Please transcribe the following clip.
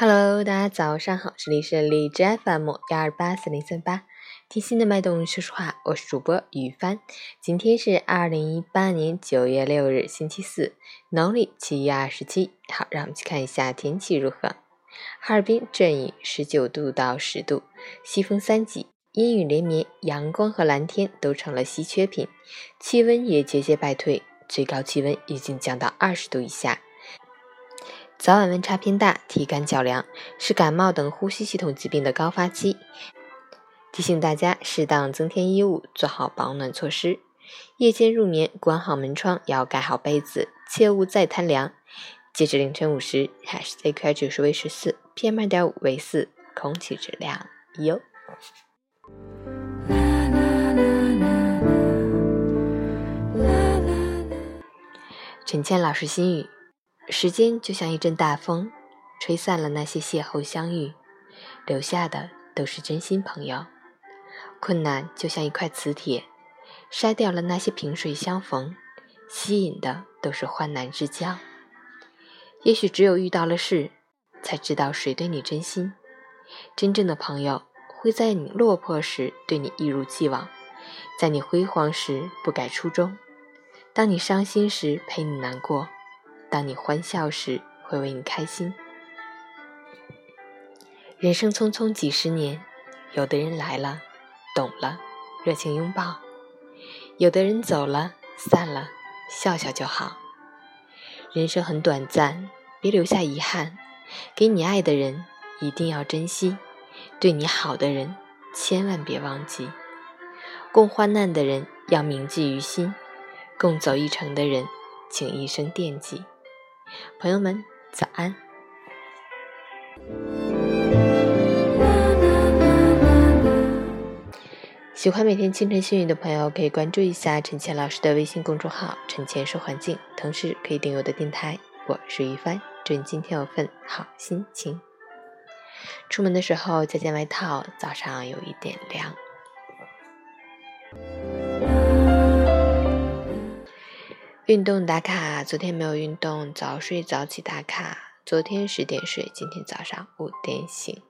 Hello，大家早上好，这里是荔枝 FM 幺二八四零三八，听心的脉动说实话，我是主播雨帆。今天是二零一八年九月六日，星期四，农历七月二十七。好，让我们去看一下天气如何。哈尔滨阵雨，十九度到十度，西风三级，阴雨连绵，阳光和蓝天都成了稀缺品，气温也节节败退，最高气温已经降到二十度以下。早晚温差偏大，体感较凉，是感冒等呼吸系统疾病的高发期。提醒大家适当增添衣物，做好保暖措施。夜间入眠，关好门窗，要盖好被子，切勿再贪凉。截至凌晨五时，海市 AQI 指数为十四，PM 二点五为四，空气质量优。陈倩老师心语。时间就像一阵大风，吹散了那些邂逅相遇，留下的都是真心朋友。困难就像一块磁铁，筛掉了那些萍水相逢，吸引的都是患难之交。也许只有遇到了事，才知道谁对你真心。真正的朋友会在你落魄时对你一如既往，在你辉煌时不改初衷，当你伤心时陪你难过。当你欢笑时，会为你开心。人生匆匆几十年，有的人来了，懂了，热情拥抱；有的人走了，散了，笑笑就好。人生很短暂，别留下遗憾。给你爱的人，一定要珍惜；对你好的人，千万别忘记。共患难的人，要铭记于心；共走一程的人，请一生惦记。朋友们，早安！喜欢每天清晨幸运的朋友，可以关注一下陈倩老师的微信公众号“陈倩说环境”，同时可以订阅我的电台。我是于帆，祝你今天有份好心情。出门的时候加件外套，早上有一点凉。运动打卡，昨天没有运动，早睡早起打卡。昨天十点睡，今天早上五点醒。